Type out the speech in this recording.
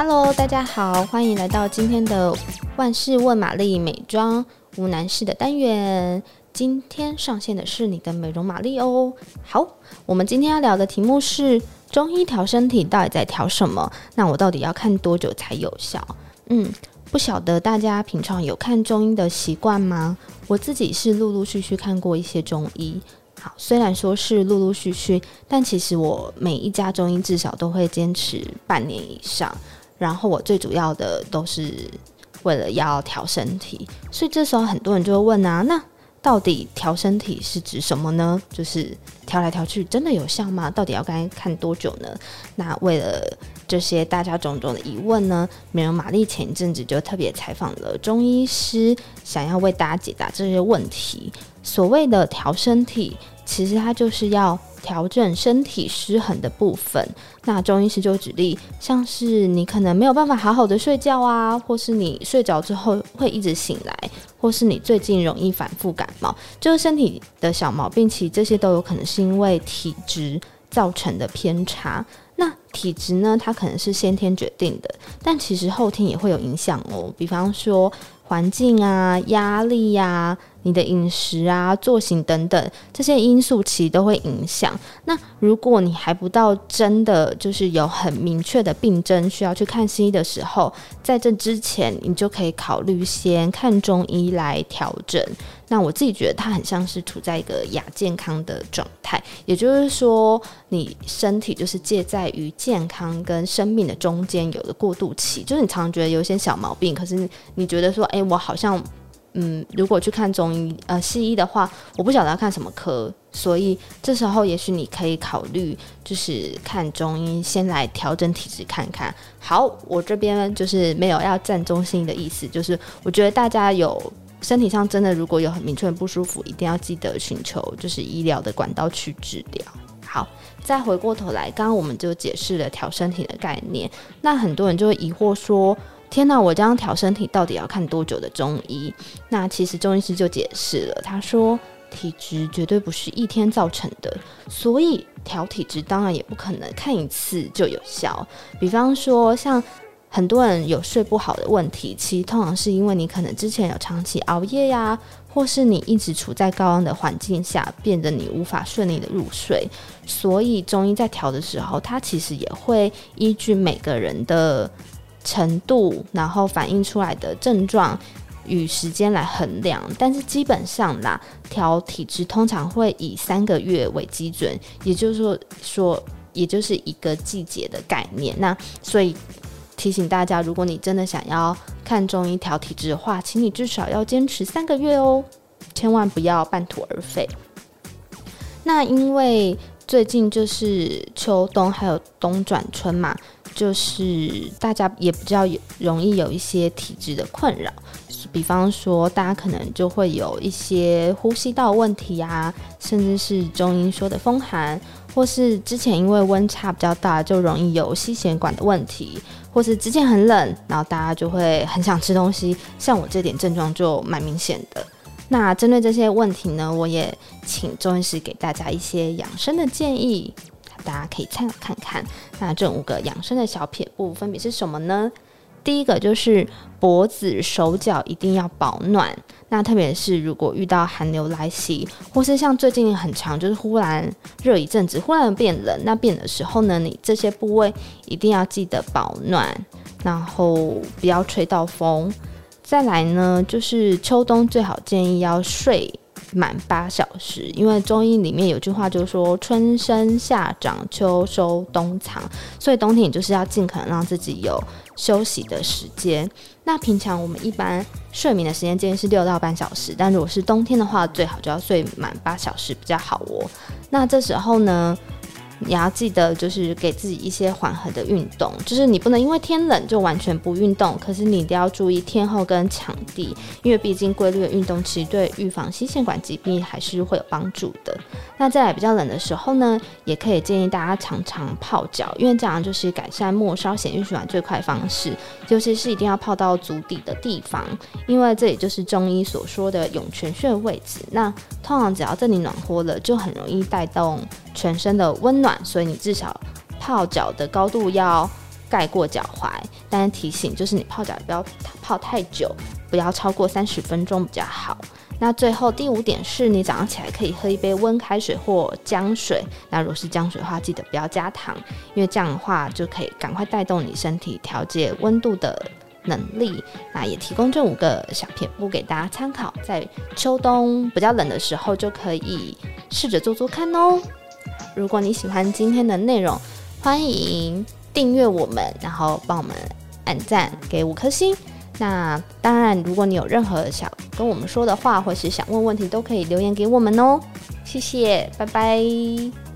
Hello，大家好，欢迎来到今天的万事问玛丽美妆无难事的单元。今天上线的是你的美容玛丽哦。好，我们今天要聊的题目是中医调身体到底在调什么？那我到底要看多久才有效？嗯，不晓得大家平常有看中医的习惯吗？我自己是陆陆续续看过一些中医。好，虽然说是陆陆续续，但其实我每一家中医至少都会坚持半年以上。然后我最主要的都是为了要调身体，所以这时候很多人就会问啊，那到底调身体是指什么呢？就是调来调去真的有效吗？到底要该看多久呢？那为了这些大家种种的疑问呢，美容玛丽前一阵子就特别采访了中医师，想要为大家解答这些问题。所谓的调身体，其实它就是要。调整身体失衡的部分，那中医师就举例，像是你可能没有办法好好的睡觉啊，或是你睡着之后会一直醒来，或是你最近容易反复感冒，就是身体的小毛病，其实这些都有可能是因为体质造成的偏差。那体质呢，它可能是先天决定的，但其实后天也会有影响哦，比方说。环境啊，压力呀、你的饮食啊、作息等等这些因素，其实都会影响。那如果你还不到真的就是有很明确的病症需要去看西医的时候，在这之前，你就可以考虑先看中医来调整。那我自己觉得它很像是处在一个亚健康的状态，也就是说，你身体就是介在于健康跟生命的中间，有个过渡期。就是你常常觉得有一些小毛病，可是你觉得说，哎、我好像，嗯，如果去看中医呃西医的话，我不晓得要看什么科，所以这时候也许你可以考虑就是看中医，先来调整体质看看。好，我这边就是没有要站中心的意思，就是我觉得大家有。身体上真的如果有很明确的不舒服，一定要记得寻求就是医疗的管道去治疗。好，再回过头来，刚刚我们就解释了调身体的概念。那很多人就会疑惑说：“天哪，我这样调身体到底要看多久的中医？”那其实中医师就解释了，他说体质绝对不是一天造成的，所以调体质当然也不可能看一次就有效。比方说像。很多人有睡不好的问题，其实通常是因为你可能之前有长期熬夜呀、或是你一直处在高温的环境下，变得你无法顺利的入睡。所以中医在调的时候，它其实也会依据每个人的程度，然后反映出来的症状与时间来衡量。但是基本上啦，调体质通常会以三个月为基准，也就是说，说也就是一个季节的概念。那所以。提醒大家，如果你真的想要看中医调体质的话，请你至少要坚持三个月哦，千万不要半途而废。那因为最近就是秋冬还有冬转春嘛，就是大家也比较容易有一些体质的困扰，比方说大家可能就会有一些呼吸道问题啊，甚至是中医说的风寒，或是之前因为温差比较大，就容易有吸血管的问题。或是之前很冷，然后大家就会很想吃东西，像我这点症状就蛮明显的。那针对这些问题呢，我也请中医师给大家一些养生的建议，大家可以参考看看。那这五个养生的小撇步分别是什么呢？第一个就是脖子、手脚一定要保暖。那特别是如果遇到寒流来袭，或是像最近很长，就是忽然热一阵子，忽然变冷，那变的时候呢，你这些部位一定要记得保暖，然后不要吹到风。再来呢，就是秋冬最好建议要睡满八小时，因为中医里面有句话就是说春生夏长秋收冬藏，所以冬天你就是要尽可能让自己有休息的时间。那平常我们一般睡眠的时间建议是六到半小时，但如果是冬天的话，最好就要睡满八小时比较好哦。那这时候呢，你要记得，就是给自己一些缓和的运动，就是你不能因为天冷就完全不运动，可是你一定要注意天候跟场地，因为毕竟规律的运动其实对预防心血管疾病还是会有帮助的。那在比较冷的时候呢，也可以建议大家常常泡脚，因为这样就是改善末梢血液循环最快方式，尤其是一定要泡到足底的地方，因为这里就是中医所说的涌泉穴位置。那通常只要这里暖和了，就很容易带动全身的温暖所以你至少泡脚的高度要盖过脚踝。但是提醒就是你泡脚不要泡太久，不要超过三十分钟比较好。那最后第五点是你早上起来可以喝一杯温开水或姜水。那如果是姜水的话，记得不要加糖，因为这样的话就可以赶快带动你身体调节温度的能力。那也提供这五个小撇步给大家参考，在秋冬比较冷的时候就可以试着做做看哦。如果你喜欢今天的内容，欢迎订阅我们，然后帮我们按赞，给五颗星。那当然，如果你有任何想跟我们说的话，或是想问问题，都可以留言给我们哦。谢谢，拜拜。